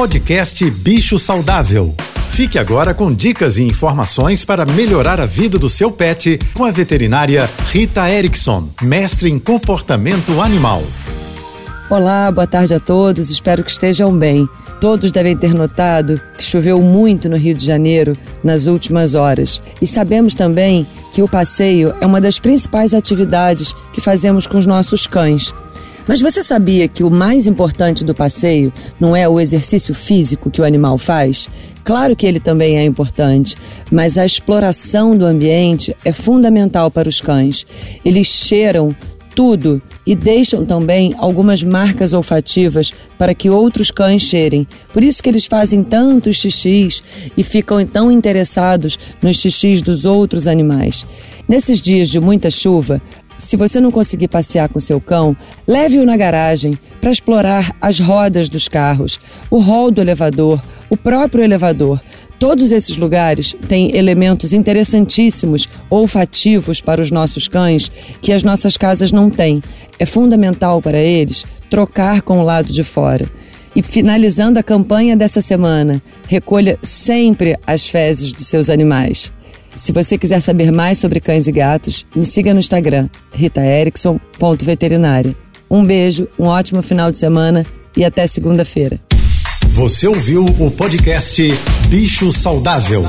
Podcast Bicho Saudável. Fique agora com dicas e informações para melhorar a vida do seu pet com a veterinária Rita Erickson, mestre em comportamento animal. Olá, boa tarde a todos, espero que estejam bem. Todos devem ter notado que choveu muito no Rio de Janeiro nas últimas horas. E sabemos também que o passeio é uma das principais atividades que fazemos com os nossos cães. Mas você sabia que o mais importante do passeio não é o exercício físico que o animal faz? Claro que ele também é importante, mas a exploração do ambiente é fundamental para os cães. Eles cheiram tudo e deixam também algumas marcas olfativas para que outros cães cheirem. Por isso que eles fazem tantos xixis e ficam tão interessados nos xixis dos outros animais. Nesses dias de muita chuva, se você não conseguir passear com seu cão, leve-o na garagem para explorar as rodas dos carros, o hall do elevador, o próprio elevador. Todos esses lugares têm elementos interessantíssimos, olfativos para os nossos cães que as nossas casas não têm. É fundamental para eles trocar com o lado de fora. E finalizando a campanha dessa semana, recolha sempre as fezes dos seus animais. Se você quiser saber mais sobre cães e gatos, me siga no Instagram, ritaerickson.veterinária. Um beijo, um ótimo final de semana e até segunda-feira. Você ouviu o podcast Bicho Saudável.